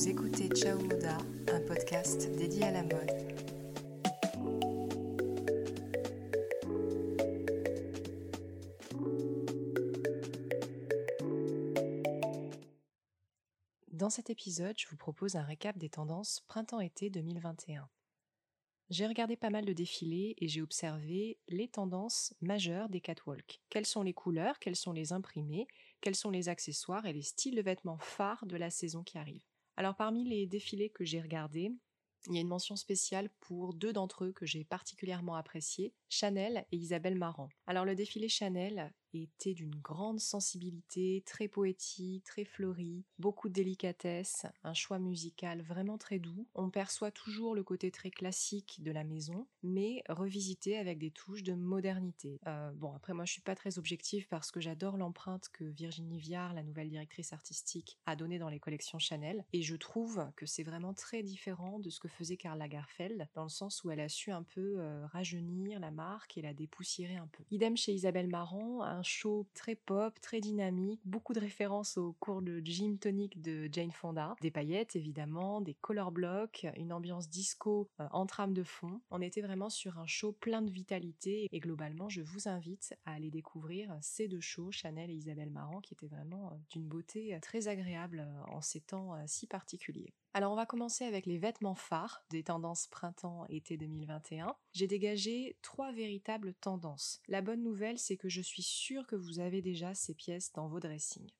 Vous écoutez Ciao Moda, un podcast dédié à la mode. Dans cet épisode, je vous propose un récap des tendances printemps-été 2021. J'ai regardé pas mal de défilés et j'ai observé les tendances majeures des catwalks. Quelles sont les couleurs, quels sont les imprimés, quels sont les accessoires et les styles de vêtements phares de la saison qui arrive. Alors parmi les défilés que j'ai regardés, il y a une mention spéciale pour deux d'entre eux que j'ai particulièrement appréciés, Chanel et Isabelle Marant. Alors le défilé Chanel, était d'une grande sensibilité, très poétique, très fleurie, beaucoup de délicatesse, un choix musical vraiment très doux. On perçoit toujours le côté très classique de la maison, mais revisité avec des touches de modernité. Euh, bon, après moi je suis pas très objective parce que j'adore l'empreinte que Virginie Viard, la nouvelle directrice artistique, a donnée dans les collections Chanel, et je trouve que c'est vraiment très différent de ce que faisait Karl Lagerfeld, dans le sens où elle a su un peu euh, rajeunir la marque et la dépoussiérer un peu. Idem chez Isabelle Marant, show très pop, très dynamique, beaucoup de références au cours de Gym Tonic de Jane Fonda, des paillettes évidemment, des color blocks, une ambiance disco euh, en trame de fond. On était vraiment sur un show plein de vitalité et globalement je vous invite à aller découvrir ces deux shows, Chanel et Isabelle Marant, qui étaient vraiment euh, d'une beauté euh, très agréable en ces temps si particuliers. Alors on va commencer avec les vêtements phares des tendances printemps-été 2021. J'ai dégagé trois véritables tendances. La bonne nouvelle, c'est que je suis sûre que vous avez déjà ces pièces dans vos dressings.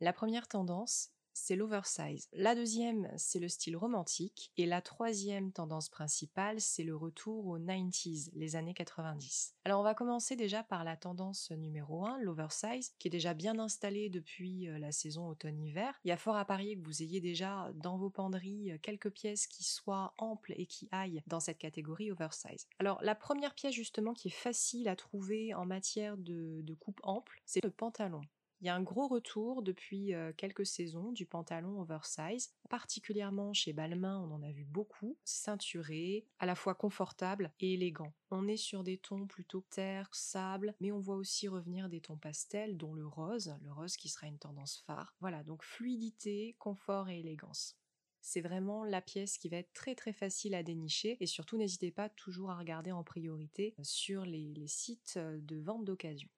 La première tendance, c'est l'oversize. La deuxième, c'est le style romantique. Et la troisième tendance principale, c'est le retour aux 90s, les années 90. Alors on va commencer déjà par la tendance numéro 1, l'oversize, qui est déjà bien installée depuis euh, la saison automne-hiver. Il y a fort à parier que vous ayez déjà dans vos penderies euh, quelques pièces qui soient amples et qui aillent dans cette catégorie oversize. Alors la première pièce justement qui est facile à trouver en matière de, de coupe ample, c'est le pantalon. Il y a un gros retour depuis quelques saisons du pantalon oversize, particulièrement chez Balmain, on en a vu beaucoup, ceinturé, à la fois confortable et élégant. On est sur des tons plutôt terre, sable, mais on voit aussi revenir des tons pastels, dont le rose, le rose qui sera une tendance phare. Voilà, donc fluidité, confort et élégance. C'est vraiment la pièce qui va être très très facile à dénicher et surtout n'hésitez pas toujours à regarder en priorité sur les sites de vente d'occasion.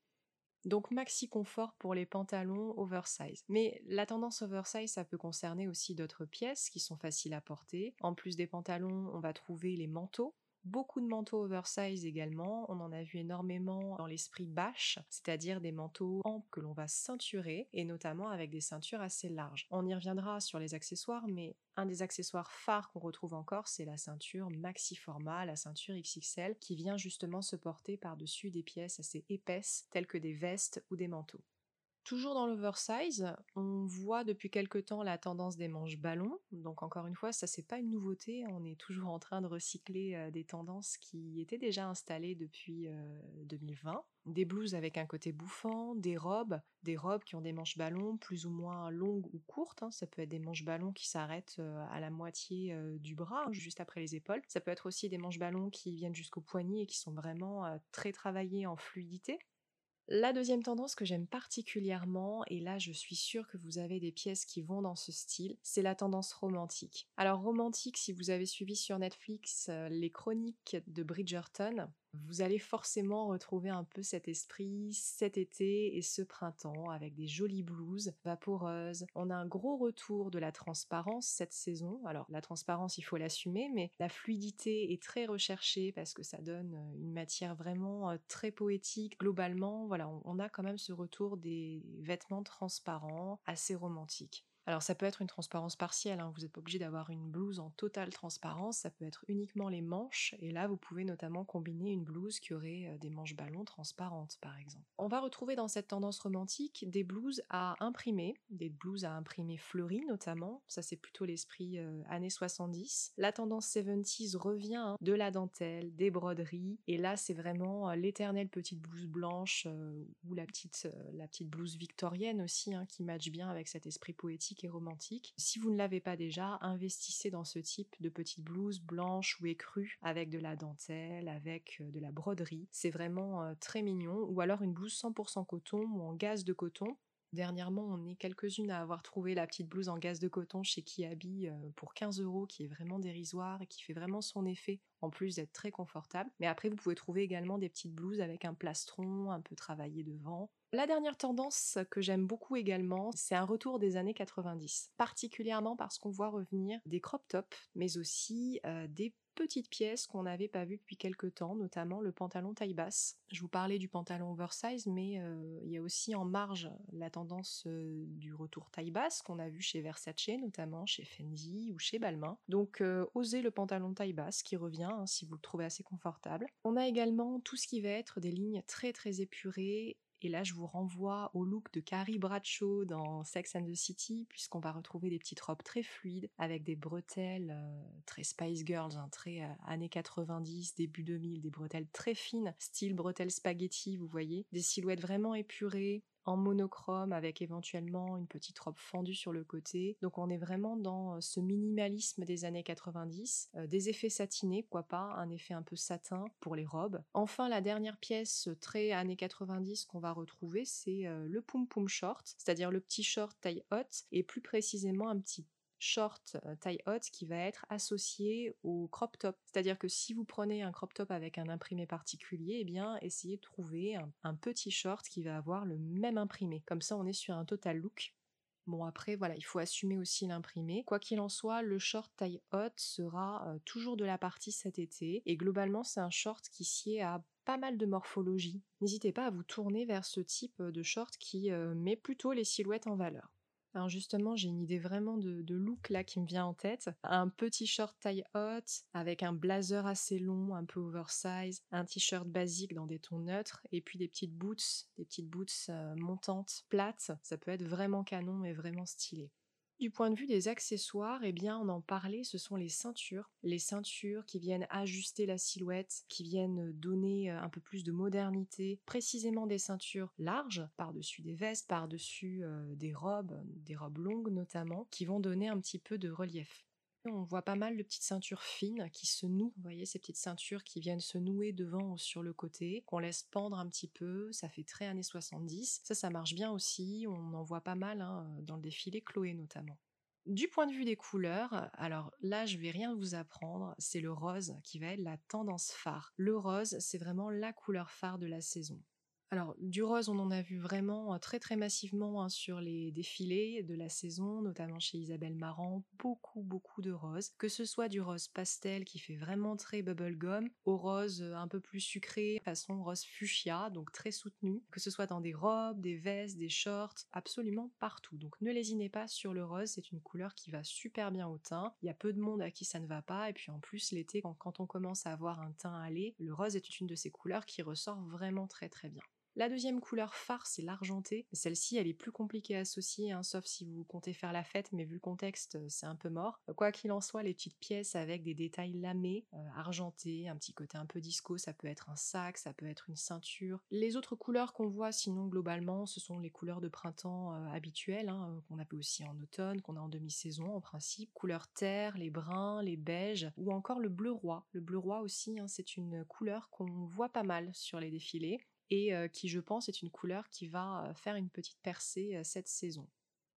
Donc maxi confort pour les pantalons oversize. Mais la tendance oversize, ça peut concerner aussi d'autres pièces qui sont faciles à porter. En plus des pantalons, on va trouver les manteaux. Beaucoup de manteaux oversize également, on en a vu énormément dans l'esprit bâche, c'est-à-dire des manteaux amples que l'on va ceinturer et notamment avec des ceintures assez larges. On y reviendra sur les accessoires, mais un des accessoires phares qu'on retrouve encore, c'est la ceinture maxi format, la ceinture XXL, qui vient justement se porter par-dessus des pièces assez épaisses telles que des vestes ou des manteaux. Toujours dans l'oversize, on voit depuis quelque temps la tendance des manches ballons. Donc encore une fois, ça c'est pas une nouveauté, on est toujours en train de recycler euh, des tendances qui étaient déjà installées depuis 2020. Euh, des blouses avec un côté bouffant, des robes, des robes qui ont des manches ballons plus ou moins longues ou courtes. Hein. Ça peut être des manches ballons qui s'arrêtent euh, à la moitié du bras, juste après les épaules. Ça peut être aussi des manches ballons qui viennent jusqu'au poignet et qui sont vraiment très travaillées en fluidité. La deuxième tendance que j'aime particulièrement, et là je suis sûre que vous avez des pièces qui vont dans ce style, c'est la tendance romantique. Alors romantique, si vous avez suivi sur Netflix euh, les chroniques de Bridgerton, vous allez forcément retrouver un peu cet esprit cet été et ce printemps avec des jolies blouses vaporeuses. On a un gros retour de la transparence cette saison. Alors la transparence, il faut l'assumer, mais la fluidité est très recherchée parce que ça donne euh, une matière vraiment euh, très poétique. Globalement, voilà, on a quand même ce retour des vêtements transparents, assez romantiques. Alors ça peut être une transparence partielle, hein. vous n'êtes pas obligé d'avoir une blouse en totale transparence, ça peut être uniquement les manches, et là vous pouvez notamment combiner une blouse qui aurait des manches ballons transparentes par exemple. On va retrouver dans cette tendance romantique des blouses à imprimer, des blouses à imprimer fleuries notamment, ça c'est plutôt l'esprit années 70. La tendance 70s revient hein, de la dentelle, des broderies, et là c'est vraiment l'éternelle petite blouse blanche ou la petite, la petite blouse victorienne aussi hein, qui match bien avec cet esprit poétique et romantique. Si vous ne l'avez pas déjà, investissez dans ce type de petite blouse blanche ou écrue avec de la dentelle, avec euh, de la broderie. C'est vraiment euh, très mignon. Ou alors une blouse 100% coton ou en gaze de coton Dernièrement, on est quelques-unes à avoir trouvé la petite blouse en gaze de coton chez Kiabi euh, pour 15 euros, qui est vraiment dérisoire et qui fait vraiment son effet, en plus d'être très confortable. Mais après, vous pouvez trouver également des petites blouses avec un plastron un peu travaillé devant. La dernière tendance que j'aime beaucoup également, c'est un retour des années 90, particulièrement parce qu'on voit revenir des crop tops, mais aussi euh, des petites pièces qu'on n'avait pas vues depuis quelques temps, notamment le pantalon taille basse. Je vous parlais du pantalon oversize, mais euh, il y a aussi en marge la tendance euh, du retour taille basse qu'on a vu chez Versace, notamment chez Fendi ou chez Balmain. Donc osez le pantalon taille basse qui revient hein, si vous le trouvez assez confortable. On a également tout ce qui va être des lignes très très épurées et là, je vous renvoie au look de Carrie Bradshaw dans Sex and the City, puisqu'on va retrouver des petites robes très fluides, avec des bretelles euh, très Spice Girls, hein, très euh, années 90, début 2000, des bretelles très fines, style bretelles spaghetti, vous voyez, des silhouettes vraiment épurées, monochrome avec éventuellement une petite robe fendue sur le côté. Donc on est vraiment dans euh, ce minimalisme des années 90, euh, des effets satinés, quoi pas, un effet un peu satin pour les robes. Enfin la dernière pièce très années 90 qu'on va retrouver, c'est euh, le pum pum short, c'est-à-dire le petit short taille haute et plus précisément un petit short euh, taille haute qui va être associé au crop top. C'est-à-dire que si vous prenez un crop top avec un imprimé particulier, eh bien essayez de trouver un, petit short qui va avoir le même imprimé. Comme ça on est sur un total look. Bon après voilà, il faut assumer aussi l'imprimé. Quoi qu'il en soit, le short taille haute sera euh, toujours de la partie cet été et globalement c'est un short qui sied à pas mal de morphologie. N'hésitez pas à vous tourner vers ce type de short qui euh, met plutôt les silhouettes en valeur. Alors justement, j'ai une idée vraiment de, look là qui me vient en tête. Un petit short taille haute avec un blazer assez long, un peu oversize, un t-shirt basique dans des tons neutres et puis des petites boots, des petites boots euh, montantes, plates. Ça peut être vraiment canon et vraiment stylé. Du point de vue des accessoires, eh bien, on en parlait, ce sont les ceintures. Les ceintures qui viennent ajuster la silhouette, qui viennent donner euh, un peu plus de modernité. Précisément des ceintures larges, par-dessus des vestes, par-dessus euh, des robes, des robes longues notamment, qui vont donner un petit peu de relief. On voit pas mal de petites ceintures fines qui se nouent. Vous voyez ces petites ceintures qui viennent se nouer devant ou sur le côté, qu'on laisse pendre un petit peu. Ça fait très années 70. Ça, ça marche bien aussi. On en voit pas mal hein, dans le défilé Chloé notamment. Du point de vue des couleurs, alors là je vais rien vous apprendre, c'est le rose qui va être la tendance phare. Le rose, c'est vraiment la couleur phare de la saison. Alors, du rose, on en a vu vraiment très très massivement hein, sur les défilés de la saison, notamment chez Isabelle Marant, beaucoup beaucoup de rose. Que ce soit du rose pastel qui fait vraiment très bubblegum, au rose un peu plus sucré, façon rose fuchsia, donc très soutenu. Que ce soit dans des robes, des vestes, des shorts, absolument partout. Donc ne lésinez pas sur le rose, c'est une couleur qui va super bien au teint. Il y a peu de monde à qui ça ne va pas, et puis en plus l'été, quand, quand on commence à avoir un teint allé, le rose est une de ces couleurs qui ressort vraiment très très bien. La deuxième couleur phare, c'est l'argenté. Celle-ci, elle est plus compliquée à associer, hein, sauf si vous comptez faire la fête, mais vu le contexte, euh, c'est un peu mort. Quoi qu'il en soit, les petites pièces avec des détails lamés, euh, argentés, un petit côté un peu disco, ça peut être un sac, ça peut être une ceinture. Les autres couleurs qu'on voit, sinon globalement, ce sont les couleurs de printemps euh, habituelles, hein, qu'on a aussi en automne, qu'on a en demi-saison en principe. Couleur terre, les bruns, les beiges, ou encore le bleu roi. Le bleu roi aussi, hein, c'est une couleur qu'on voit pas mal sur les défilés et qui je pense est une couleur qui va faire une petite percée cette saison.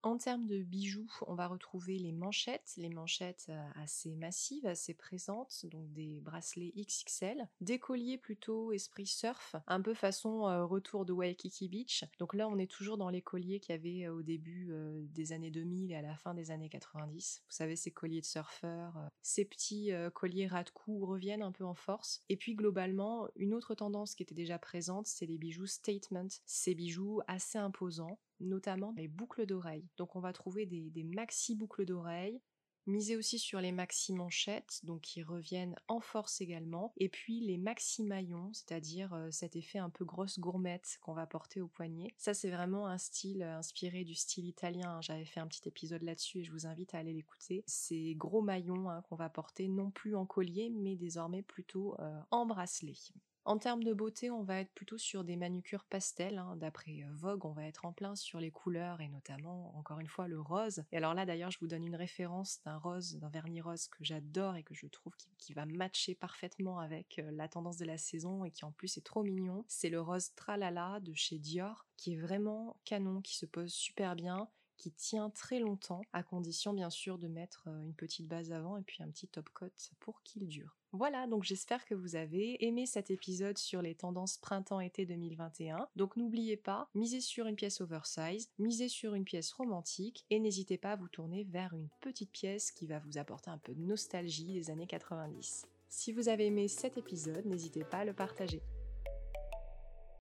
En termes de bijoux, on va retrouver les manchettes, les manchettes assez massives, assez présentes, donc des bracelets XXL, des colliers plutôt esprit surf, un peu façon retour de Waikiki Beach. Donc là, on est toujours dans les colliers qu'il y avait au début des années 2000 et à la fin des années 90. Vous savez, ces colliers de surfeurs, ces petits colliers ras de cou reviennent un peu en force. Et puis globalement, une autre tendance qui était déjà présente, c'est les bijoux statement, ces bijoux assez imposants notamment les boucles d'oreilles. Donc on va trouver des, maxi boucles d'oreilles, Misez aussi sur les maxi manchettes, donc qui reviennent en force également, et puis les maxi maillons, c'est-à-dire euh, cet effet un peu grosse gourmette qu'on va porter au poignet. Ça c'est vraiment un style euh, inspiré du style italien, j'avais fait un petit épisode là-dessus et je vous invite à aller l'écouter. Ces gros maillons hein, qu'on va porter non plus en collier, mais désormais plutôt euh, en bracelet. En termes de beauté, on va être plutôt sur des manucures pastels. hein. D'après euh, Vogue, on va être en plein sur les couleurs et notamment, encore une fois, le rose. Et alors là, d'ailleurs, je vous donne une référence d'un rose, d'un vernis rose que j'adore et que je trouve qui, qui va matcher parfaitement avec euh, la tendance de la saison et qui en plus est trop mignon. C'est le rose Tralala de chez Dior, qui est vraiment canon, qui se pose super bien qui tient très longtemps, à condition bien sûr de mettre une petite base avant et puis un petit top coat pour qu'il dure. Voilà, donc j'espère que vous avez aimé cet épisode sur les tendances printemps-été 2021. Donc n'oubliez pas, misez sur une pièce oversize, misez sur une pièce romantique et n'hésitez pas à vous tourner vers une petite pièce qui va vous apporter un peu de nostalgie des années 90. Si vous avez aimé cet épisode, n'hésitez pas à le partager.